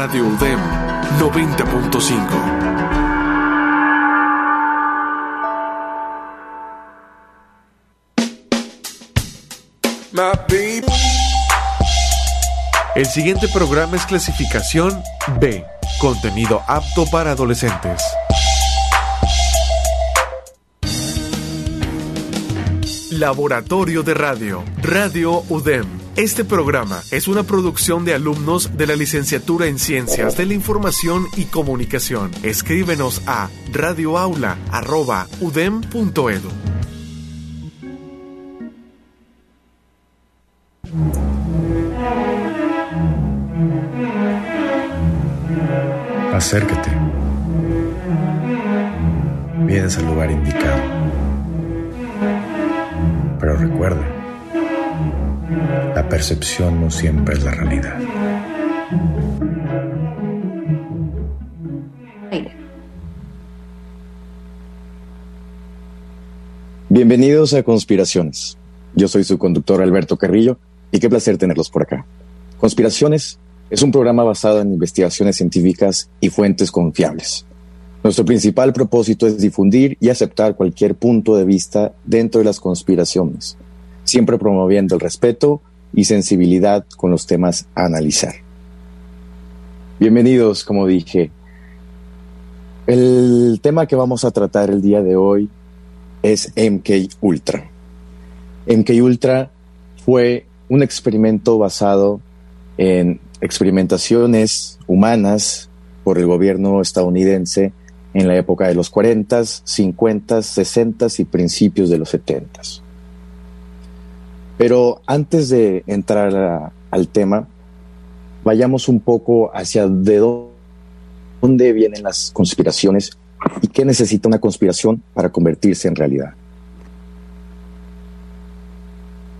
Radio UDEM 90.5. El siguiente programa es clasificación B, contenido apto para adolescentes. Laboratorio de Radio, Radio UDEM. Este programa es una producción de alumnos de la licenciatura en Ciencias de la Información y Comunicación. Escríbenos a radioaula.udem.edu. Acércate. Vienes al lugar indicado. Pero recuerda, la percepción no siempre es la realidad. Bienvenidos a Conspiraciones. Yo soy su conductor Alberto Carrillo y qué placer tenerlos por acá. Conspiraciones es un programa basado en investigaciones científicas y fuentes confiables. Nuestro principal propósito es difundir y aceptar cualquier punto de vista dentro de las conspiraciones, siempre promoviendo el respeto y sensibilidad con los temas a analizar. Bienvenidos, como dije. El tema que vamos a tratar el día de hoy es MK Ultra. MK Ultra fue un experimento basado en experimentaciones humanas por el gobierno estadounidense en la época de los 40, 50, 60 y principios de los 70. Pero antes de entrar a, al tema, vayamos un poco hacia de dónde vienen las conspiraciones y qué necesita una conspiración para convertirse en realidad.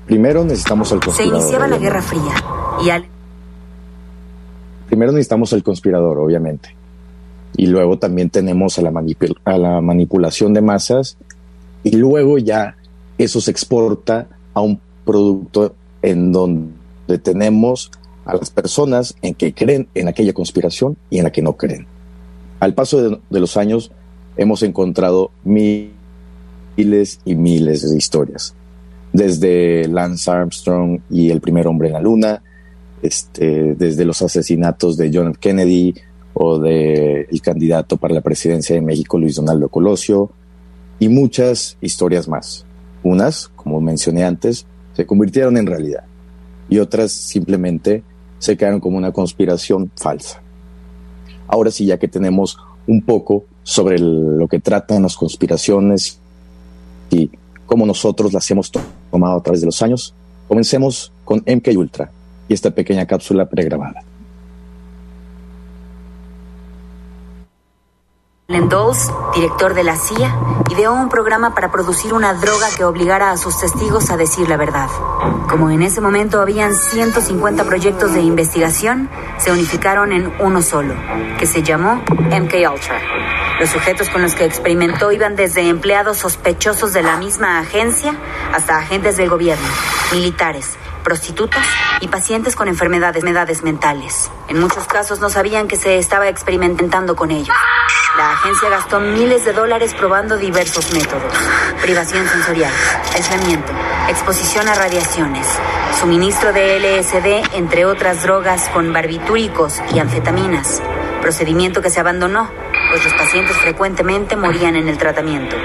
Primero necesitamos al conspirador. Se iniciaba la Guerra Fría y al primero necesitamos el conspirador, obviamente. Y luego también tenemos a la, a la manipulación de masas. Y luego ya eso se exporta a un producto en donde tenemos a las personas en que creen en aquella conspiración y en la que no creen. Al paso de, de los años hemos encontrado miles y miles de historias, desde Lance Armstrong y el primer hombre en la luna, este, desde los asesinatos de John F. Kennedy o de el candidato para la presidencia de México, Luis Donaldo Colosio, y muchas historias más. Unas, como mencioné antes, se convirtieron en realidad y otras simplemente se quedaron como una conspiración falsa. Ahora sí, ya que tenemos un poco sobre lo que tratan las conspiraciones y cómo nosotros las hemos tomado a través de los años, comencemos con MK Ultra, y esta pequeña cápsula pregrabada. Dulles, director de la CIA, ideó un programa para producir una droga que obligara a sus testigos a decir la verdad. Como en ese momento habían 150 proyectos de investigación, se unificaron en uno solo, que se llamó MK Ultra. Los sujetos con los que experimentó iban desde empleados sospechosos de la misma agencia hasta agentes del gobierno, militares, prostitutas y pacientes con enfermedades, mentales. En muchos casos no sabían que se estaba experimentando con ellos. La agencia gastó miles de dólares probando diversos métodos. Privación sensorial, aislamiento, exposición a radiaciones, suministro de LSD, entre otras drogas con barbitúricos y anfetaminas. Procedimiento que se abandonó, pues los pacientes frecuentemente morían en el tratamiento.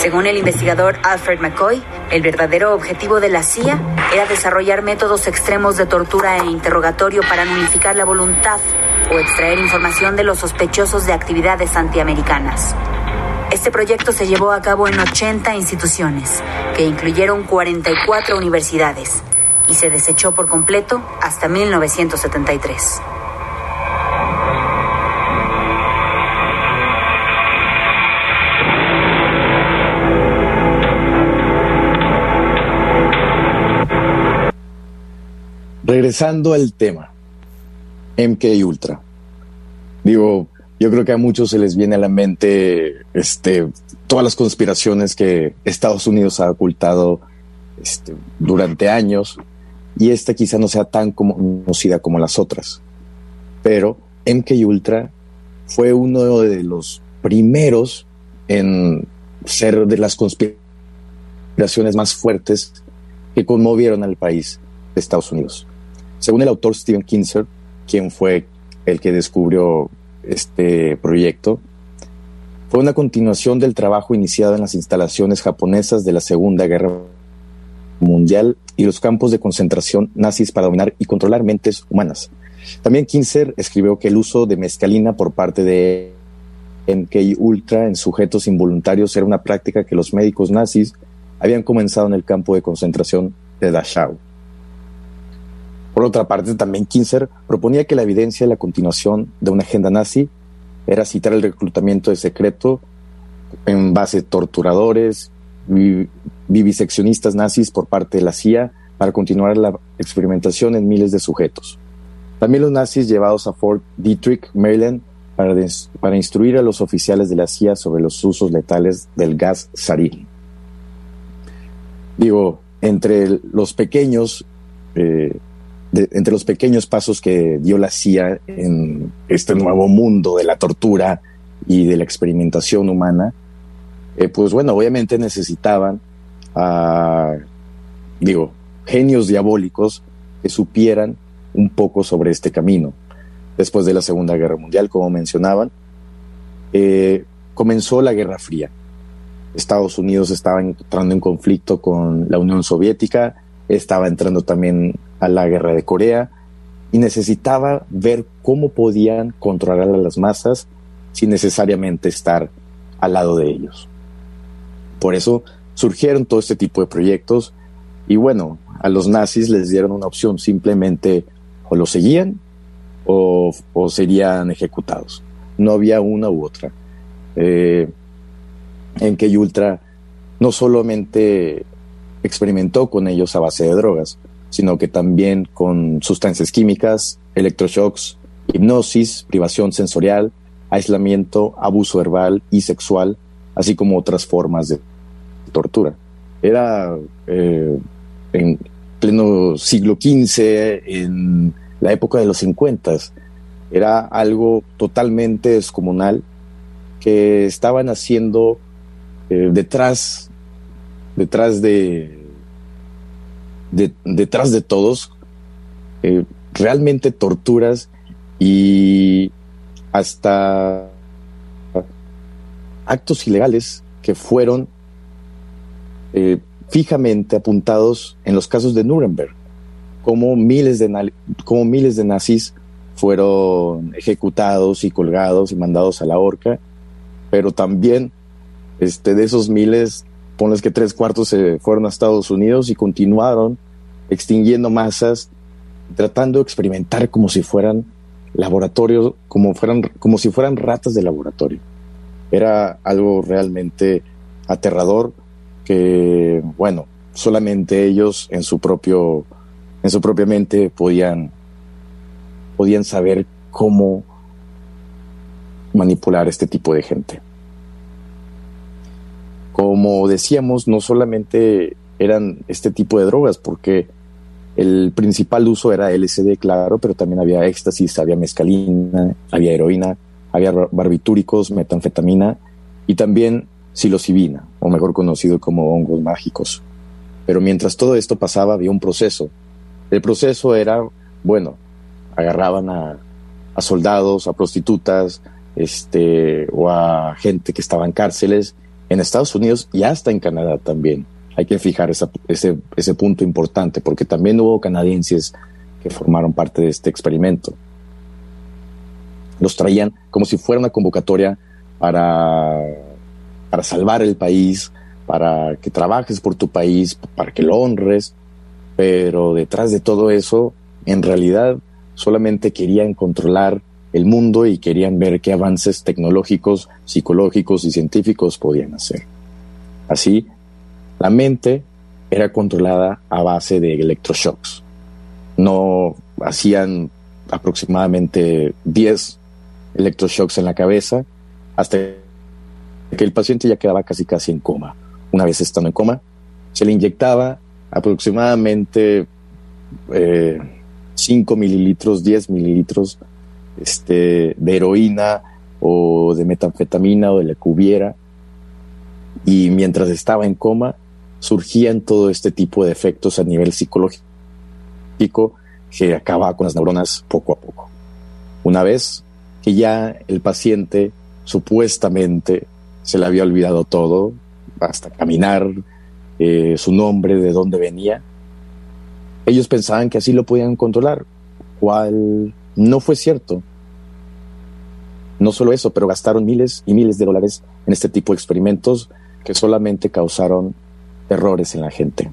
Según el investigador Alfred McCoy, el verdadero objetivo de la CIA era desarrollar métodos extremos de tortura e interrogatorio para nulificar la voluntad o extraer información de los sospechosos de actividades antiamericanas. Este proyecto se llevó a cabo en 80 instituciones, que incluyeron 44 universidades, y se desechó por completo hasta 1973. Regresando al tema, MK Ultra. Digo, yo creo que a muchos se les viene a la mente este, todas las conspiraciones que Estados Unidos ha ocultado este, durante años y esta quizá no sea tan conocida como las otras, pero MK Ultra fue uno de los primeros en ser de las conspiraciones más fuertes que conmovieron al país de Estados Unidos. Según el autor Steven Kinzer, quien fue el que descubrió este proyecto, fue una continuación del trabajo iniciado en las instalaciones japonesas de la Segunda Guerra Mundial y los campos de concentración nazis para dominar y controlar mentes humanas. También Kinzer escribió que el uso de mescalina por parte de MK Ultra en sujetos involuntarios era una práctica que los médicos nazis habían comenzado en el campo de concentración de Dachau. Por otra parte, también Kinzer proponía que la evidencia de la continuación de una agenda nazi era citar el reclutamiento de secreto en base de torturadores, viviseccionistas nazis por parte de la CIA para continuar la experimentación en miles de sujetos. También los nazis llevados a Fort Detrick, Maryland, para, para instruir a los oficiales de la CIA sobre los usos letales del gas sarin. Digo, entre los pequeños eh, entre los pequeños pasos que dio la CIA en este nuevo mundo de la tortura y de la experimentación humana, eh, pues bueno, obviamente necesitaban, digo, genios diabólicos que supieran un poco sobre este camino. Después de la Segunda Guerra Mundial, como mencionaban, eh, comenzó la Guerra Fría. Estados Unidos estaba entrando en conflicto con la Unión Soviética, estaba entrando también a la guerra de Corea y necesitaba ver cómo podían controlar a las masas sin necesariamente estar al lado de ellos. Por eso surgieron todo este tipo de proyectos y bueno, a los nazis les dieron una opción, simplemente o lo seguían o, serían ejecutados. No había una u otra. Eh, en que Ultra no solamente experimentó con ellos a base de drogas, sino que también con sustancias químicas, electroshocks, hipnosis, privación sensorial, aislamiento, abuso verbal y sexual, así como otras formas de tortura. Era eh, en pleno siglo XV, en la época de los 50, era algo totalmente descomunal que estaban haciendo eh, detrás, detrás de, detrás de todos, eh, realmente torturas y hasta actos ilegales que fueron eh, fijamente apuntados en los casos de Nuremberg, como miles de, como miles de nazis fueron ejecutados y colgados y mandados a la horca, pero también este, de esos miles ponles que tres cuartos se fueron a Estados Unidos y continuaron extinguiendo masas, tratando de experimentar como si fueran laboratorios, como fueran, como si fueran ratas de laboratorio. Era algo realmente aterrador que, bueno, solamente ellos en su propio, en su propia mente podían, podían saber cómo manipular este tipo de gente. Como decíamos, no solamente eran este tipo de drogas, porque el principal uso era LSD, claro, pero también había éxtasis, había mescalina, había heroína, había barbitúricos, metanfetamina y también psilocibina, o mejor conocido como hongos mágicos. Pero mientras todo esto pasaba, había un proceso. El proceso era, bueno, agarraban a, a soldados, a prostitutas, este, o a gente que estaba en cárceles en Estados Unidos y hasta en Canadá también. Hay que fijar ese, ese punto importante porque también hubo canadienses que formaron parte de este experimento. Los traían como si fuera una convocatoria para, para salvar el país, para que trabajes por tu país, para que lo honres, pero detrás de todo eso, en realidad solamente querían controlar el mundo y querían ver qué avances tecnológicos, psicológicos y científicos podían hacer. Así, la mente era controlada a base de electroshocks. No hacían aproximadamente 10 electroshocks en la cabeza hasta que el paciente ya quedaba casi casi en coma. Una vez estando en coma, se le inyectaba aproximadamente 5 eh, mililitros, 10 mililitros este, de heroína o de metanfetamina o de la cubiera. Y mientras estaba en coma, surgían todo este tipo de efectos a nivel psicológico que acaba con las neuronas poco a poco. Una vez que ya el paciente supuestamente se le había olvidado todo, hasta caminar, eh, su nombre, de dónde venía, ellos pensaban que así lo podían controlar, cual no fue cierto. No solo eso, pero gastaron miles y miles de dólares en este tipo de experimentos que solamente causaron errores en la gente.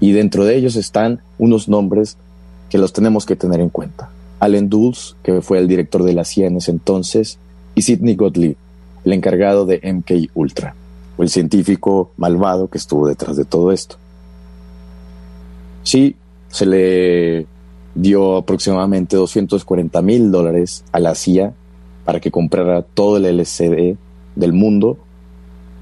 Y dentro de ellos están unos nombres que los tenemos que tener en cuenta. Allen Dulles, que fue el director de la CIA en ese entonces, y Sidney Gottlieb, el encargado de MK Ultra, o el científico malvado que estuvo detrás de todo esto. Sí, se le dio aproximadamente 240 mil dólares a la CIA para que comprara todo el LCD del mundo.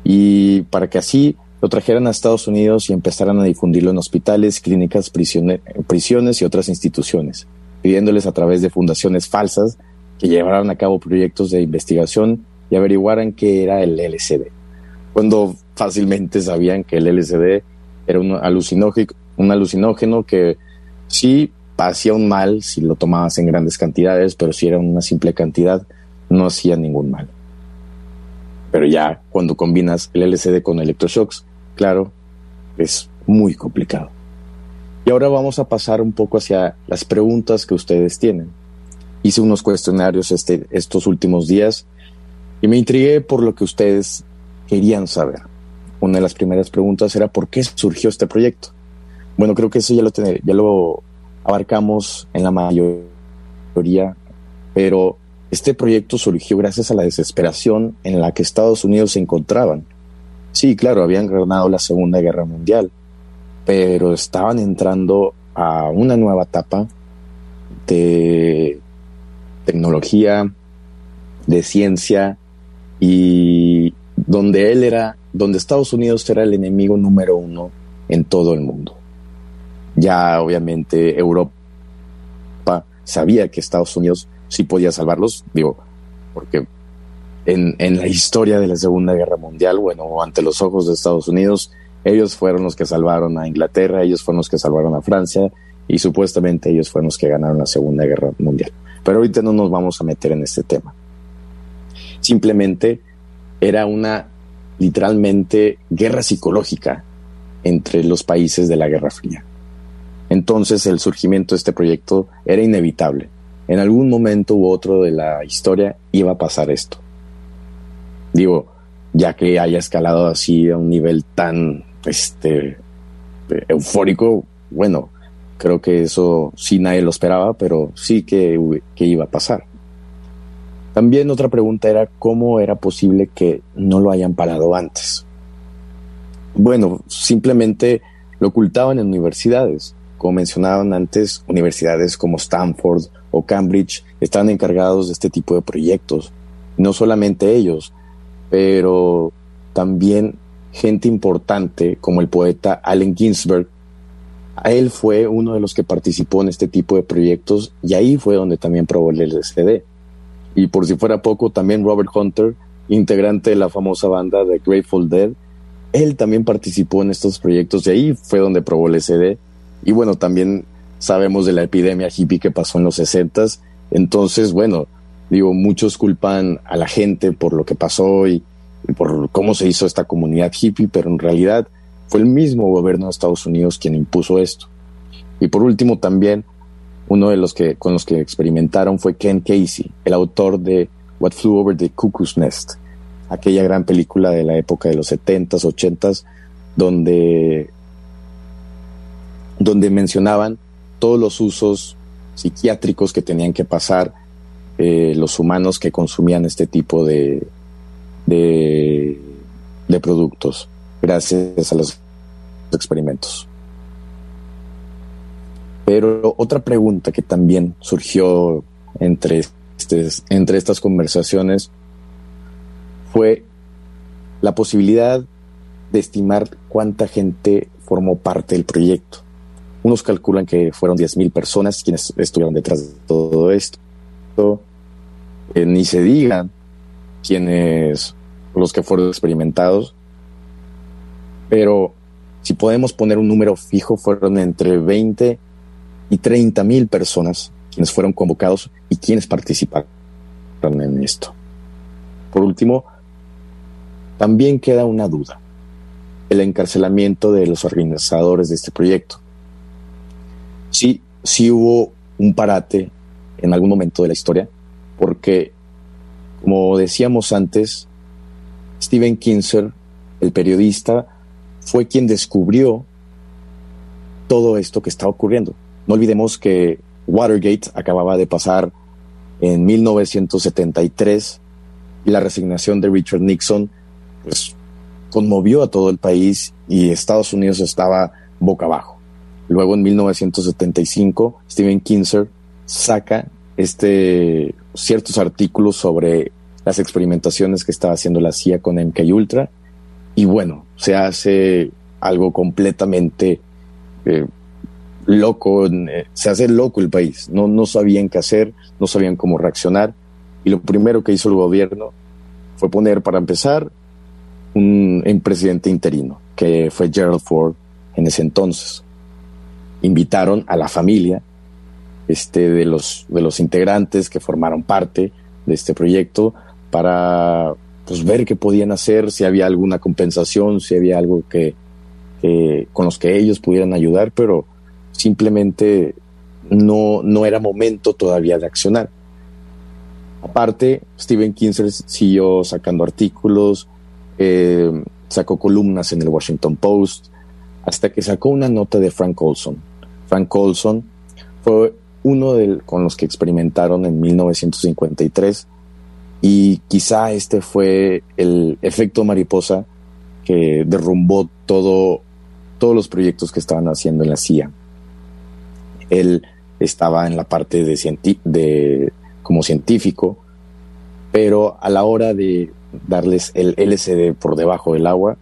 Y para que así lo trajeran a Estados Unidos y empezaran a difundirlo en hospitales, clínicas, prisiones y otras instituciones, pidiéndoles a través de fundaciones falsas que llevaran a cabo proyectos de investigación y averiguaran qué era el LCD, cuando fácilmente sabían que el LCD era un alucinógeno, un alucinógeno que sí hacía un mal si lo tomabas en grandes cantidades, pero si era una simple cantidad, no hacía ningún mal. Pero ya cuando combinas el LCD con electroshocks, claro, es muy complicado. Y ahora vamos a pasar un poco hacia las preguntas que ustedes tienen. Hice unos cuestionarios este, estos últimos días y me intrigué por lo que ustedes querían saber. Una de las primeras preguntas era ¿por qué surgió este proyecto? Bueno, creo que eso ya lo, ya lo abarcamos en la mayoría, pero este proyecto surgió gracias a la desesperación en la que Estados Unidos se encontraban. Sí, claro, habían ganado la Segunda Guerra Mundial, pero estaban entrando a una nueva etapa de tecnología, de ciencia y donde él era, donde Estados Unidos era el enemigo número uno en todo el mundo. Ya obviamente Europa sabía que Estados Unidos sí podía salvarlos, digo, porque en, en, la historia de la Segunda Guerra Mundial, bueno, ante los ojos de Estados Unidos, ellos fueron los que salvaron a Inglaterra, ellos fueron los que salvaron a Francia y supuestamente ellos fueron los que ganaron la Segunda Guerra Mundial. Pero ahorita no nos vamos a meter en este tema. Simplemente era una literalmente guerra psicológica entre los países de la Guerra Fría. Entonces el surgimiento de este proyecto era inevitable. En algún momento u otro de la historia iba a pasar esto. Digo, ya que haya escalado así a un nivel tan este, eufórico, bueno, creo que eso sí nadie lo esperaba, pero sí que, que iba a pasar. También otra pregunta era cómo era posible que no lo hayan parado antes. Bueno, simplemente lo ocultaban en universidades. Como mencionaban antes, universidades como Stanford o Cambridge están encargados de este tipo de proyectos. No solamente ellos, pero también gente importante como el poeta Allen Ginsberg. Él fue uno de los que participó en este tipo de proyectos y ahí fue donde también probó el LSD. Y por si fuera poco, también Robert Hunter, integrante de la famosa banda de Grateful Dead, él también participó en estos proyectos y ahí fue donde probó el LSD y bueno, también sabemos de la epidemia hippie que pasó en los 60 entonces, bueno, digo, muchos culpan a la gente por lo que pasó y, por cómo se hizo esta comunidad hippie, pero en realidad fue el mismo gobierno de Estados Unidos quien impuso esto. Y por último también, uno de los que con los que experimentaron fue Ken Casey, el autor de What Flew Over the Cuckoo's Nest, aquella gran película de la época de los 70s, 80s, donde donde mencionaban todos los usos psiquiátricos que tenían que pasar eh, los humanos que consumían este tipo de, de, de productos gracias a los experimentos. Pero otra pregunta que también surgió entre, este, entre estas conversaciones fue la posibilidad de estimar cuánta gente formó parte del proyecto. Unos calculan que fueron 10.000 personas quienes estuvieron detrás de todo esto. eh, ni se digan quienes los que fueron experimentados, pero si podemos poner un número fijo, fueron entre 20 y 30 mil personas quienes fueron convocados y quienes participaron en esto. Por último, también queda una duda, el encarcelamiento de los organizadores de este proyecto. Sí, sí hubo un parate en algún momento de la historia, porque, como decíamos antes, Steven Kinzer, el periodista, fue quien descubrió todo esto que estaba ocurriendo. No olvidemos que Watergate acababa de pasar en 1973 y la resignación de Richard Nixon pues, conmovió a todo el país y Estados Unidos estaba boca abajo. Luego en 1975 Steven Kinzer saca este ciertos artículos sobre las experimentaciones que estaba haciendo la CIA con MK Ultra. Y bueno, se hace algo completamente eh, loco, eh, se hace loco el país, no, no sabían qué hacer, no sabían cómo reaccionar. Y lo primero que hizo el gobierno fue poner para empezar un, un presidente interino, que fue Gerald Ford en ese entonces. Invitaron a la familia este, de, los, de los integrantes que formaron parte de este proyecto para pues, ver qué podían hacer, si había alguna compensación, si había algo que, con los que ellos pudieran ayudar, pero simplemente no, no era momento todavía de accionar. Aparte, Steven Kinzer siguió sacando artículos, eh, sacó columnas en el Washington Post, hasta que sacó una nota de Frank Olson. Frank Olson fue uno de, con los que experimentaron en 1953 y quizá este fue el efecto mariposa que derrumbó todo, todos los proyectos que estaban haciendo en la CIA. Él estaba en la parte de, como científico, pero a la hora de darles el LCD por debajo del agua,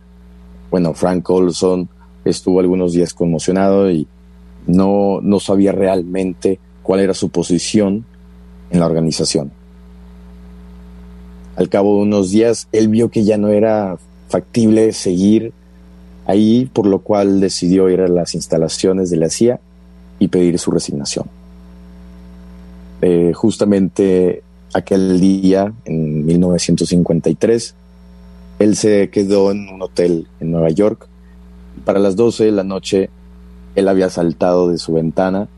bueno, Frank Olson estuvo algunos días conmocionado y no, no sabía realmente cuál era su posición en la organización. Al cabo de unos días, él vio que ya no era factible seguir ahí, por lo cual decidió ir a las instalaciones de la CIA y pedir su resignación. Eh, justamente aquel día, en 1953, él se quedó en un hotel en Nueva York. Para las 12 de la noche, él había saltado de su ventana,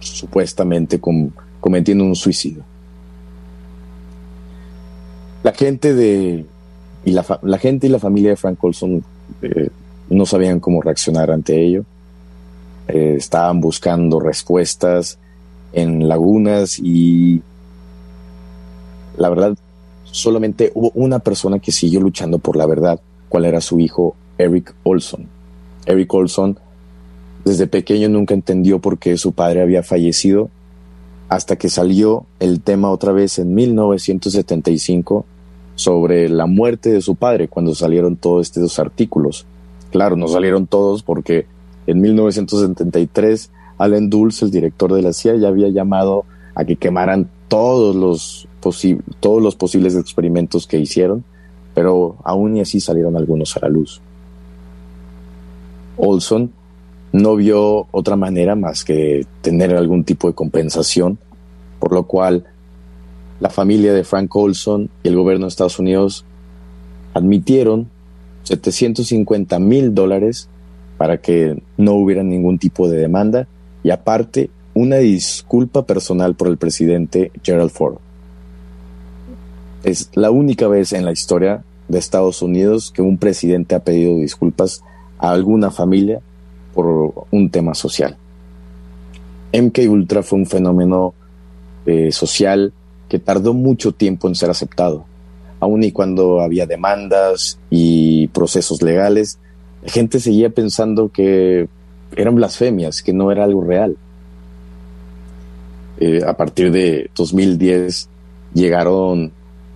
supuestamente cometiendo un suicidio la gente de y la, la, gente y la familia de Frank Olson eh, no sabían cómo reaccionar ante ello. Eh, estaban buscando respuestas en lagunas y la verdad solamente hubo una persona que siguió luchando por la verdad, cuál era su hijo Eric Olson. Eric Olson desde pequeño nunca entendió por qué su padre había fallecido hasta que salió el tema otra vez en 1975 sobre la muerte de su padre cuando salieron todos estos artículos. Claro, no salieron todos porque en 1973 Allen Dulles, el director de la CIA, ya había llamado a que quemaran todos los, todos los posibles experimentos que hicieron, pero aún y así salieron algunos a la luz. Olson no vio otra manera más que tener algún tipo de compensación, por lo cual la familia de Frank Olson y el gobierno de Estados Unidos admitieron 750 mil dólares para que no hubiera ningún tipo de demanda y aparte una disculpa personal por el presidente Gerald Ford. Es la única vez en la historia de Estados Unidos que un presidente ha pedido disculpas a alguna familia por un tema social. MK Ultra fue un fenómeno eh, social que tardó mucho tiempo en ser aceptado. Aún y cuando había demandas y procesos legales, la gente seguía pensando que eran blasfemias, que no era algo real. Eh, a partir de 2010 llegaron,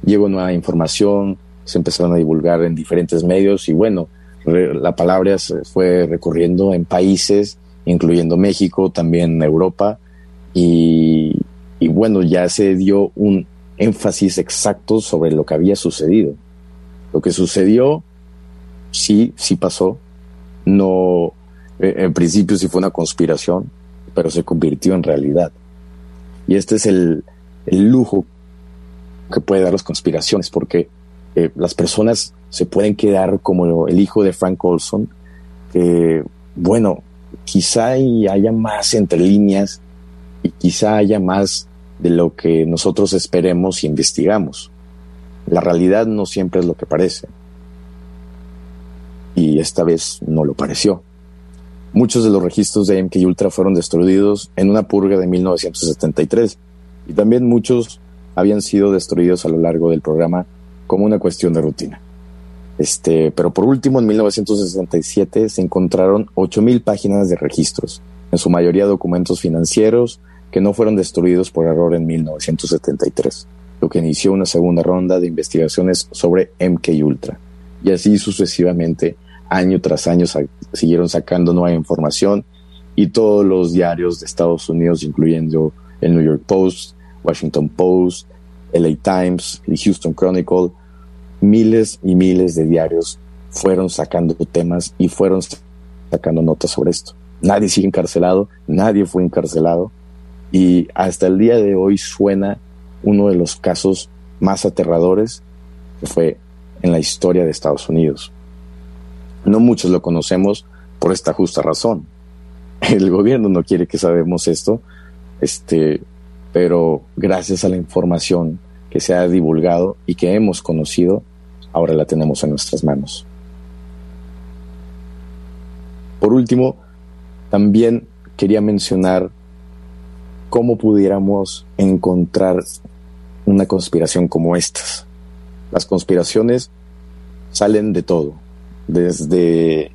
llegó nueva información, se empezaron a divulgar en diferentes medios y bueno, la palabra se fue recorriendo en países, incluyendo México, también Europa, y bueno, ya se dio un énfasis exacto sobre lo que había sucedido. Lo que sucedió, sí, sí pasó. No, eh, en principio sí fue una conspiración, pero se convirtió en realidad. Y este es el, el lujo que puede dar las conspiraciones, porque eh, las personas se pueden quedar como el hijo de Frank Olson, que, bueno, quizá haya más entre líneas y quizá haya más de lo que nosotros esperemos y investigamos. La realidad no siempre es lo que parece. Y esta vez no lo pareció. Muchos de los registros de MK Ultra fueron destruidos en una purga de 1973 y también muchos habían sido destruidos a lo largo del programa como una cuestión de rutina. Este, pero por último, en 1967 se encontraron 8.000 páginas de registros, en su mayoría documentos financieros que no fueron destruidos por error en 1973, lo que inició una segunda ronda de investigaciones sobre MK Ultra. Y así sucesivamente, año tras año, siguieron sacando nueva información y todos los diarios de Estados Unidos, incluyendo el New York Post, Washington Post, LA Times, y Houston Chronicle, miles y miles de diarios fueron sacando temas y fueron sacando notas sobre esto. Nadie sigue encarcelado, nadie fue encarcelado y hasta el día de hoy suena uno de los casos más aterradores que fue en la historia de Estados Unidos. No muchos lo conocemos por esta justa razón. El gobierno no quiere que sabemos esto, este, pero gracias a la información que se ha divulgado y que hemos conocido, ahora la tenemos en nuestras manos. Por último, también quería mencionar cómo pudiéramos encontrar una conspiración como estas. Las conspiraciones salen de todo, desde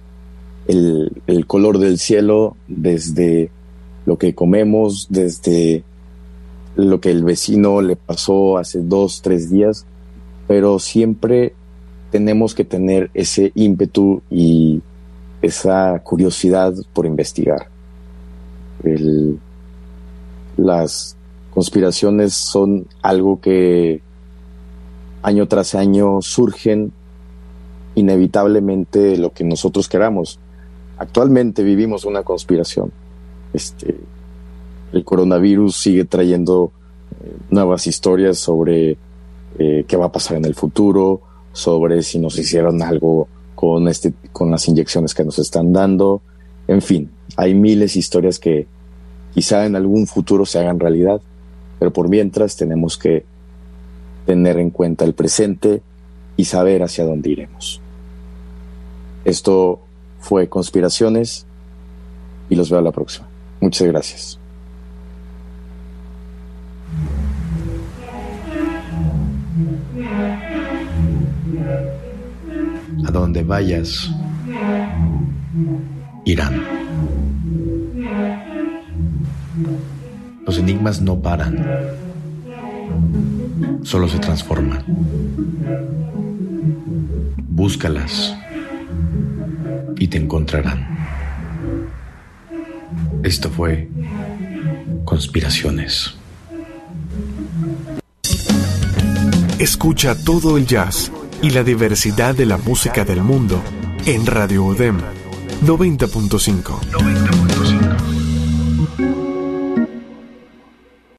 el, el color del cielo, desde lo que comemos, desde lo que el vecino le pasó hace dos, tres días, pero siempre tenemos que tener ese ímpetu y esa curiosidad por investigar. las conspiraciones son algo que año tras año surgen inevitablemente lo que nosotros queramos. Actualmente vivimos una conspiración. Este, el coronavirus sigue trayendo eh, nuevas historias sobre eh, qué va a pasar en el futuro, sobre si nos hicieron algo con, este, con las inyecciones que nos están dando. En fin, hay miles de historias que quizá en algún futuro se hagan realidad, pero por mientras tenemos que tener en cuenta el presente y saber hacia dónde iremos. Esto fue Conspiraciones y los veo a la próxima. Muchas gracias. A donde vayas, irán. Los enigmas no paran, solo se transforman. Búscalas y te encontrarán. Esto fue Conspiraciones. Escucha todo el jazz y la diversidad de la música del mundo en Radio UDEM 90.5.